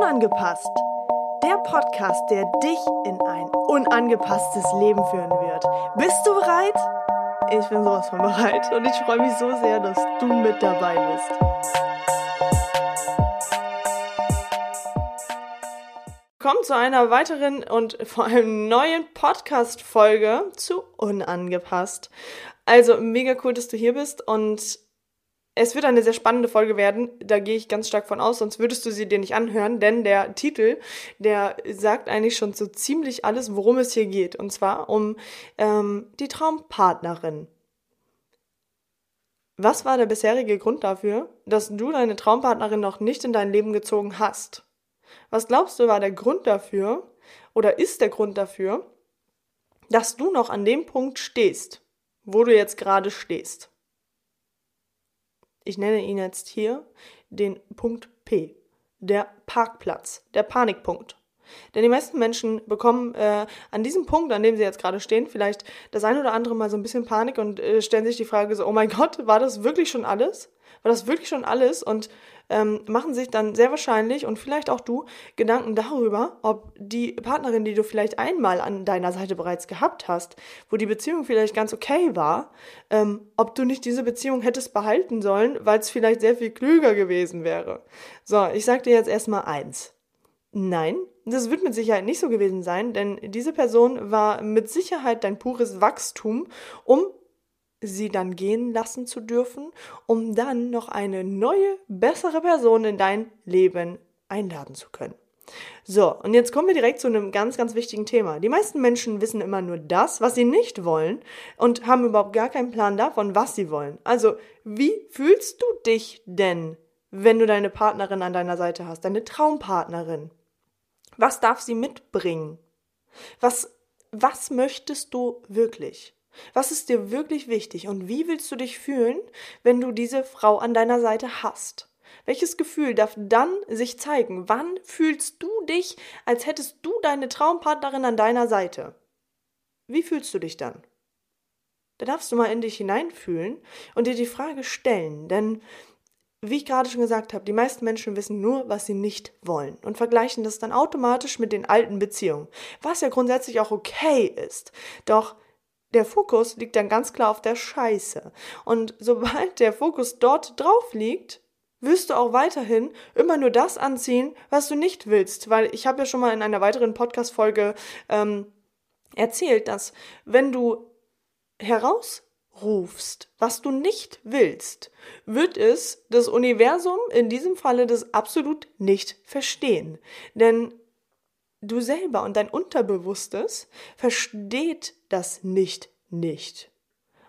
Unangepasst. Der Podcast, der dich in ein unangepasstes Leben führen wird. Bist du bereit? Ich bin sowas von bereit und ich freue mich so sehr, dass du mit dabei bist. Willkommen zu einer weiteren und vor allem neuen Podcast-Folge zu Unangepasst. Also mega cool, dass du hier bist und es wird eine sehr spannende Folge werden, da gehe ich ganz stark von aus, sonst würdest du sie dir nicht anhören, denn der Titel, der sagt eigentlich schon so ziemlich alles, worum es hier geht. Und zwar um ähm, die Traumpartnerin. Was war der bisherige Grund dafür, dass du deine Traumpartnerin noch nicht in dein Leben gezogen hast? Was glaubst du war der Grund dafür oder ist der Grund dafür, dass du noch an dem Punkt stehst, wo du jetzt gerade stehst? Ich nenne ihn jetzt hier den Punkt P, der Parkplatz, der Panikpunkt. Denn die meisten Menschen bekommen äh, an diesem Punkt, an dem sie jetzt gerade stehen, vielleicht das ein oder andere Mal so ein bisschen Panik und äh, stellen sich die Frage so, oh mein Gott, war das wirklich schon alles? War das wirklich schon alles? Und ähm, machen sich dann sehr wahrscheinlich und vielleicht auch du Gedanken darüber, ob die Partnerin, die du vielleicht einmal an deiner Seite bereits gehabt hast, wo die Beziehung vielleicht ganz okay war, ähm, ob du nicht diese Beziehung hättest behalten sollen, weil es vielleicht sehr viel klüger gewesen wäre. So, ich sag dir jetzt erstmal eins. Nein, das wird mit Sicherheit nicht so gewesen sein, denn diese Person war mit Sicherheit dein pures Wachstum, um sie dann gehen lassen zu dürfen, um dann noch eine neue, bessere Person in dein Leben einladen zu können. So, und jetzt kommen wir direkt zu einem ganz, ganz wichtigen Thema. Die meisten Menschen wissen immer nur das, was sie nicht wollen und haben überhaupt gar keinen Plan davon, was sie wollen. Also, wie fühlst du dich denn, wenn du deine Partnerin an deiner Seite hast, deine Traumpartnerin? Was darf sie mitbringen? Was, was möchtest du wirklich? Was ist dir wirklich wichtig und wie willst du dich fühlen, wenn du diese Frau an deiner Seite hast? Welches Gefühl darf dann sich zeigen? Wann fühlst du dich, als hättest du deine Traumpartnerin an deiner Seite? Wie fühlst du dich dann? Da darfst du mal in dich hineinfühlen und dir die Frage stellen, denn wie ich gerade schon gesagt habe, die meisten Menschen wissen nur, was sie nicht wollen und vergleichen das dann automatisch mit den alten Beziehungen, was ja grundsätzlich auch okay ist. Doch der Fokus liegt dann ganz klar auf der Scheiße. Und sobald der Fokus dort drauf liegt, wirst du auch weiterhin immer nur das anziehen, was du nicht willst. Weil ich habe ja schon mal in einer weiteren Podcast-Folge ähm, erzählt, dass wenn du herausrufst, was du nicht willst, wird es das Universum in diesem Falle das absolut nicht verstehen. Denn du selber und dein Unterbewusstes versteht das nicht nicht.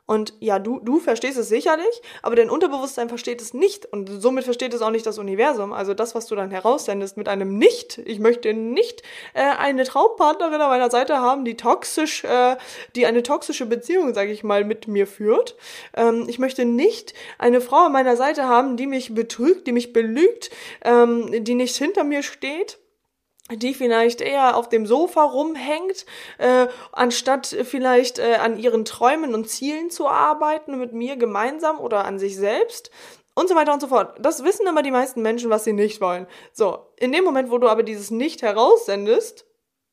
Und ja, du, du verstehst es sicherlich, aber dein Unterbewusstsein versteht es nicht und somit versteht es auch nicht das Universum. Also das, was du dann heraussendest mit einem Nicht. Ich möchte nicht äh, eine Traumpartnerin an meiner Seite haben, die toxisch, äh, die eine toxische Beziehung, sage ich mal, mit mir führt. Ähm, ich möchte nicht eine Frau an meiner Seite haben, die mich betrügt, die mich belügt, ähm, die nicht hinter mir steht die vielleicht eher auf dem Sofa rumhängt, äh, anstatt vielleicht äh, an ihren Träumen und Zielen zu arbeiten mit mir gemeinsam oder an sich selbst und so weiter und so fort. Das wissen immer die meisten Menschen, was sie nicht wollen. So, in dem Moment, wo du aber dieses Nicht heraussendest,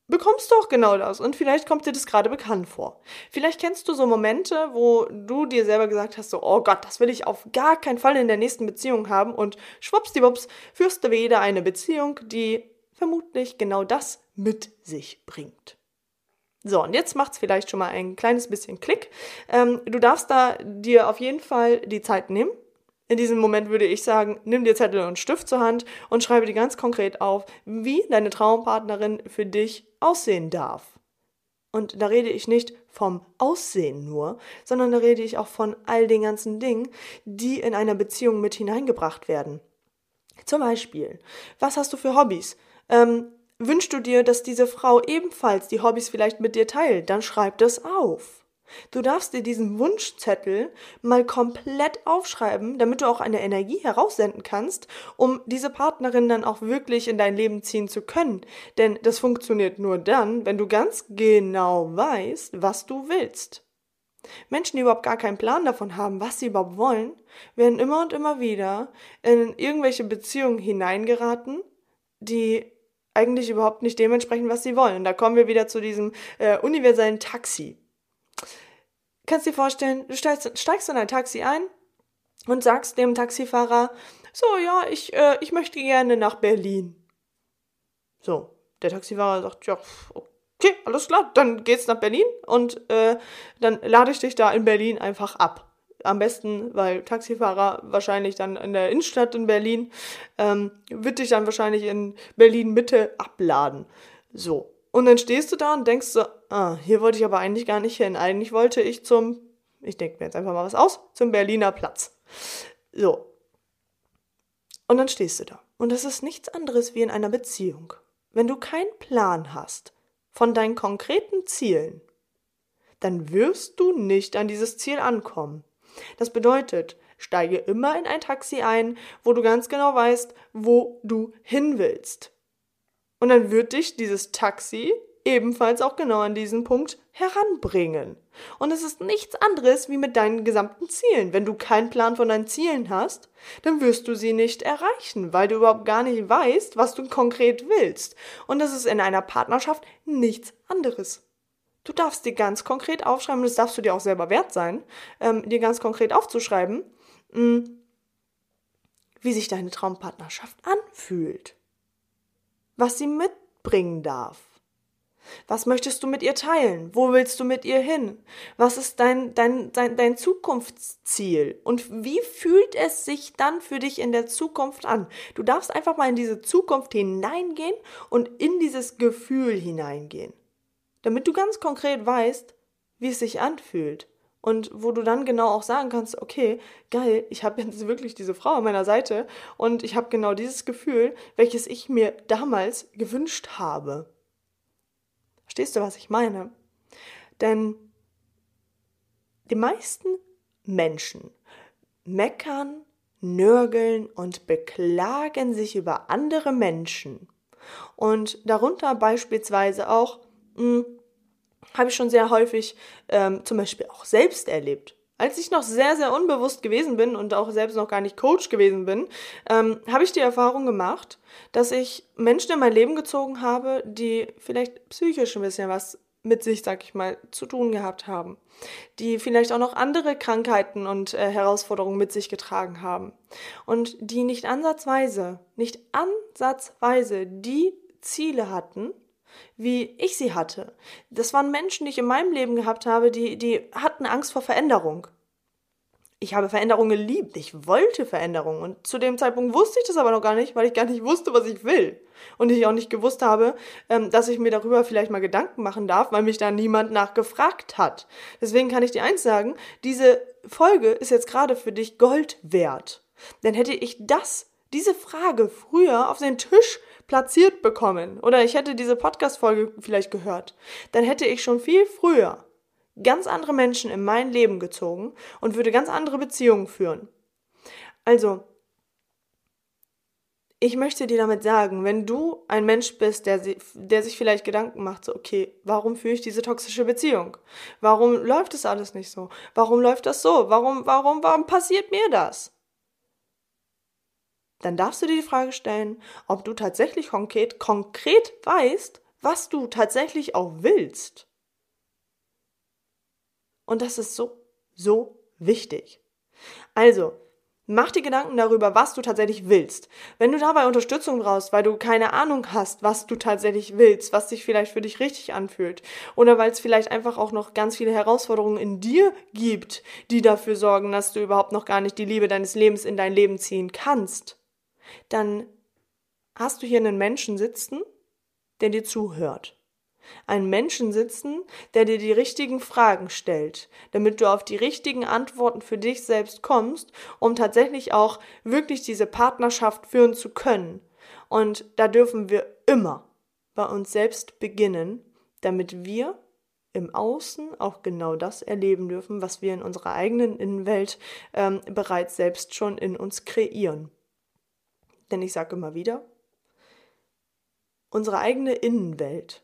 bekommst du auch genau das. Und vielleicht kommt dir das gerade bekannt vor. Vielleicht kennst du so Momente, wo du dir selber gesagt hast, so, oh Gott, das will ich auf gar keinen Fall in der nächsten Beziehung haben. Und schwuppsdiwupps führst du wieder eine Beziehung, die vermutlich genau das mit sich bringt. So, und jetzt macht es vielleicht schon mal ein kleines bisschen Klick. Ähm, du darfst da dir auf jeden Fall die Zeit nehmen. In diesem Moment würde ich sagen, nimm dir Zettel und Stift zur Hand und schreibe dir ganz konkret auf, wie deine Traumpartnerin für dich aussehen darf. Und da rede ich nicht vom Aussehen nur, sondern da rede ich auch von all den ganzen Dingen, die in einer Beziehung mit hineingebracht werden. Zum Beispiel, was hast du für Hobbys? Ähm, wünschst du dir, dass diese Frau ebenfalls die Hobbys vielleicht mit dir teilt, dann schreib das auf. Du darfst dir diesen Wunschzettel mal komplett aufschreiben, damit du auch eine Energie heraussenden kannst, um diese Partnerin dann auch wirklich in dein Leben ziehen zu können. Denn das funktioniert nur dann, wenn du ganz genau weißt, was du willst. Menschen, die überhaupt gar keinen Plan davon haben, was sie überhaupt wollen, werden immer und immer wieder in irgendwelche Beziehungen hineingeraten, die eigentlich überhaupt nicht dementsprechend, was sie wollen. Und da kommen wir wieder zu diesem äh, universellen Taxi. Kannst dir vorstellen, du steigst, steigst in ein Taxi ein und sagst dem Taxifahrer, so, ja, ich, äh, ich möchte gerne nach Berlin. So, der Taxifahrer sagt, ja, okay, alles klar, dann geht's nach Berlin und äh, dann lade ich dich da in Berlin einfach ab. Am besten, weil Taxifahrer wahrscheinlich dann in der Innenstadt in Berlin, ähm, wird dich dann wahrscheinlich in Berlin Mitte abladen. So. Und dann stehst du da und denkst so, ah, hier wollte ich aber eigentlich gar nicht hin. Eigentlich wollte ich zum, ich denke mir jetzt einfach mal was aus, zum Berliner Platz. So. Und dann stehst du da. Und das ist nichts anderes wie in einer Beziehung. Wenn du keinen Plan hast von deinen konkreten Zielen, dann wirst du nicht an dieses Ziel ankommen. Das bedeutet, steige immer in ein Taxi ein, wo du ganz genau weißt, wo du hin willst. Und dann wird dich dieses Taxi ebenfalls auch genau an diesen Punkt heranbringen. Und es ist nichts anderes wie mit deinen gesamten Zielen. Wenn du keinen Plan von deinen Zielen hast, dann wirst du sie nicht erreichen, weil du überhaupt gar nicht weißt, was du konkret willst. Und das ist in einer Partnerschaft nichts anderes. Du darfst dir ganz konkret aufschreiben, das darfst du dir auch selber wert sein, ähm, dir ganz konkret aufzuschreiben, mh, mm, wie sich deine Traumpartnerschaft anfühlt, was sie mitbringen darf was möchtest du mit ihr teilen? Wo willst du mit ihr hin? Was ist dein, dein, dein, dein Zukunftsziel? Und wie fühlt es sich dann für dich in der Zukunft an? Du darfst einfach mal in diese Zukunft hineingehen und in dieses Gefühl hineingehen. Damit du ganz konkret weißt, wie es sich anfühlt. Und wo du dann genau auch sagen kannst, okay, geil, ich habe jetzt wirklich diese Frau an meiner Seite und ich habe genau dieses Gefühl, welches ich mir damals gewünscht habe. Verstehst du, was ich meine? Denn die meisten Menschen meckern, nörgeln und beklagen sich über andere Menschen. Und darunter beispielsweise auch, hm, habe ich schon sehr häufig ähm, zum Beispiel auch selbst erlebt. Als ich noch sehr, sehr unbewusst gewesen bin und auch selbst noch gar nicht Coach gewesen bin, ähm, habe ich die Erfahrung gemacht, dass ich Menschen in mein Leben gezogen habe, die vielleicht psychisch ein bisschen was mit sich, sag ich mal, zu tun gehabt haben, die vielleicht auch noch andere Krankheiten und äh, Herausforderungen mit sich getragen haben. Und die nicht ansatzweise, nicht ansatzweise die Ziele hatten, wie ich sie hatte. Das waren Menschen, die ich in meinem Leben gehabt habe, die, die hatten Angst vor Veränderung. Ich habe Veränderung geliebt. Ich wollte Veränderung. Und zu dem Zeitpunkt wusste ich das aber noch gar nicht, weil ich gar nicht wusste, was ich will. Und ich auch nicht gewusst habe, ähm, dass ich mir darüber vielleicht mal Gedanken machen darf, weil mich da niemand nachgefragt hat. Deswegen kann ich dir eins sagen, diese Folge ist jetzt gerade für dich Gold wert. Denn hätte ich das, diese Frage früher auf den Tisch platziert bekommen oder ich hätte diese Podcast-Folge vielleicht gehört, dann hätte ich schon viel früher ganz andere Menschen in mein Leben gezogen und würde ganz andere Beziehungen führen. Also, ich möchte dir damit sagen, wenn du ein Mensch bist, der, der sich vielleicht Gedanken macht, so, okay, warum führe ich diese toxische Beziehung? Warum läuft es alles nicht so? Warum läuft das so? Warum, warum, warum passiert mir das? Dann darfst du dir die Frage stellen, ob du tatsächlich konkret, konkret weißt, was du tatsächlich auch willst. Und das ist so, so wichtig. Also, mach dir Gedanken darüber, was du tatsächlich willst. Wenn du dabei Unterstützung brauchst, weil du keine Ahnung hast, was du tatsächlich willst, was sich vielleicht für dich richtig anfühlt, oder weil es vielleicht einfach auch noch ganz viele Herausforderungen in dir gibt, die dafür sorgen, dass du überhaupt noch gar nicht die Liebe deines Lebens in dein Leben ziehen kannst, dann hast du hier einen Menschen sitzen, der dir zuhört. Einen Menschen sitzen, der dir die richtigen Fragen stellt, damit du auf die richtigen Antworten für dich selbst kommst, um tatsächlich auch wirklich diese Partnerschaft führen zu können. Und da dürfen wir immer bei uns selbst beginnen, damit wir im Außen auch genau das erleben dürfen, was wir in unserer eigenen Innenwelt ähm, bereits selbst schon in uns kreieren. Denn ich sage immer wieder, unsere eigene Innenwelt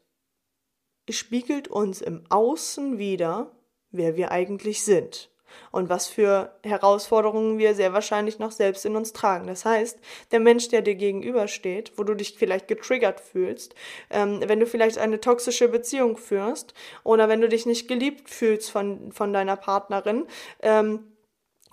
spiegelt uns im Außen wieder, wer wir eigentlich sind und was für Herausforderungen wir sehr wahrscheinlich noch selbst in uns tragen. Das heißt, der Mensch, der dir gegenübersteht, wo du dich vielleicht getriggert fühlst, ähm, wenn du vielleicht eine toxische Beziehung führst oder wenn du dich nicht geliebt fühlst von, von deiner Partnerin, ähm,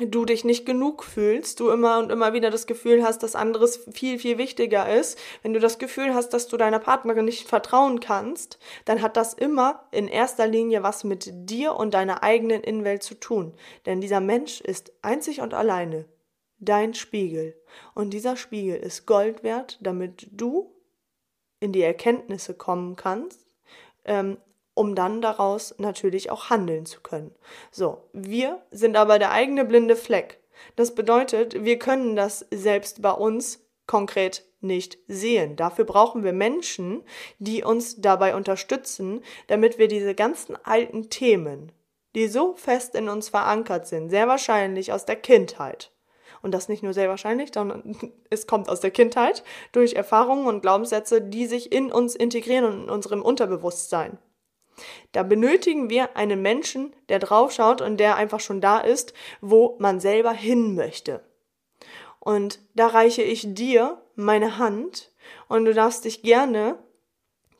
du dich nicht genug fühlst, du immer und immer wieder das Gefühl hast, dass anderes viel, viel wichtiger ist, wenn du das Gefühl hast, dass du deiner Partnerin nicht vertrauen kannst, dann hat das immer in erster Linie was mit dir und deiner eigenen Innenwelt zu tun. Denn dieser Mensch ist einzig und alleine dein Spiegel. Und dieser Spiegel ist Gold wert, damit du in die Erkenntnisse kommen kannst, ähm, um dann daraus natürlich auch handeln zu können. So, wir sind aber der eigene blinde Fleck. Das bedeutet, wir können das selbst bei uns konkret nicht sehen. Dafür brauchen wir Menschen, die uns dabei unterstützen, damit wir diese ganzen alten Themen, die so fest in uns verankert sind, sehr wahrscheinlich aus der Kindheit, und das nicht nur sehr wahrscheinlich, sondern es kommt aus der Kindheit durch Erfahrungen und Glaubenssätze, die sich in uns integrieren und in unserem Unterbewusstsein. Da benötigen wir einen Menschen, der draufschaut und der einfach schon da ist, wo man selber hin möchte. Und da reiche ich dir meine Hand und du darfst dich gerne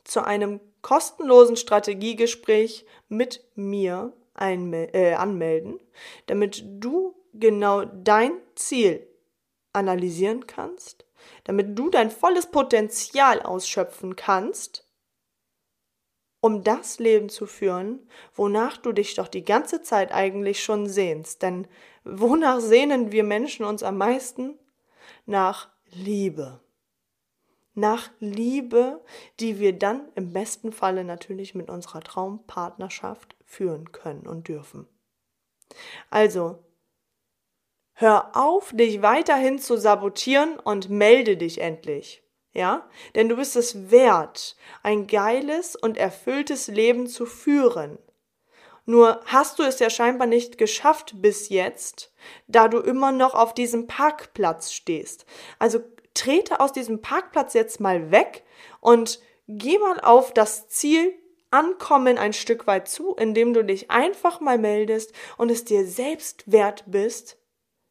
zu einem kostenlosen Strategiegespräch mit mir äh, anmelden, damit du genau dein Ziel analysieren kannst, damit du dein volles Potenzial ausschöpfen kannst um das Leben zu führen, wonach du dich doch die ganze Zeit eigentlich schon sehnst. Denn wonach sehnen wir Menschen uns am meisten? Nach Liebe. Nach Liebe, die wir dann im besten Falle natürlich mit unserer Traumpartnerschaft führen können und dürfen. Also, hör auf, dich weiterhin zu sabotieren und melde dich endlich ja? Denn du bist es wert, ein geiles und erfülltes Leben zu führen. Nur hast du es ja scheinbar nicht geschafft bis jetzt, da du immer noch auf diesem Parkplatz stehst. Also trete aus diesem Parkplatz jetzt mal weg und geh mal auf das Ziel Ankommen ein Stück weit zu, indem du dich einfach mal meldest und es dir selbst wert bist,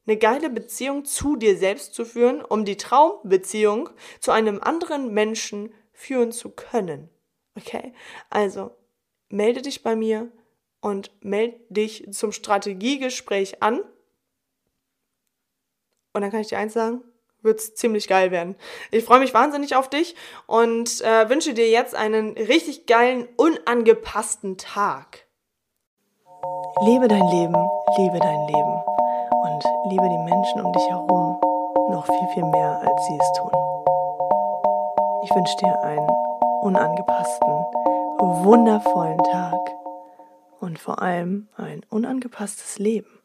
eine geile Beziehung zu dir selbst zu führen, um die Traumbeziehung zu einem anderen Menschen führen zu können. Okay? Also, melde dich bei mir und melde dich zum Strategiegespräch an. Und dann kann ich dir eins sagen, wird's ziemlich geil werden. Ich freue mich wahnsinnig auf dich und äh, wünsche dir jetzt einen richtig geilen, unangepassten Tag. Lebe dein Leben, liebe dein Leben liebe die Menschen um dich herum noch viel, viel mehr, als sie es tun. Ich wünsche dir einen unangepassten, wundervollen Tag und vor allem ein unangepasstes Leben.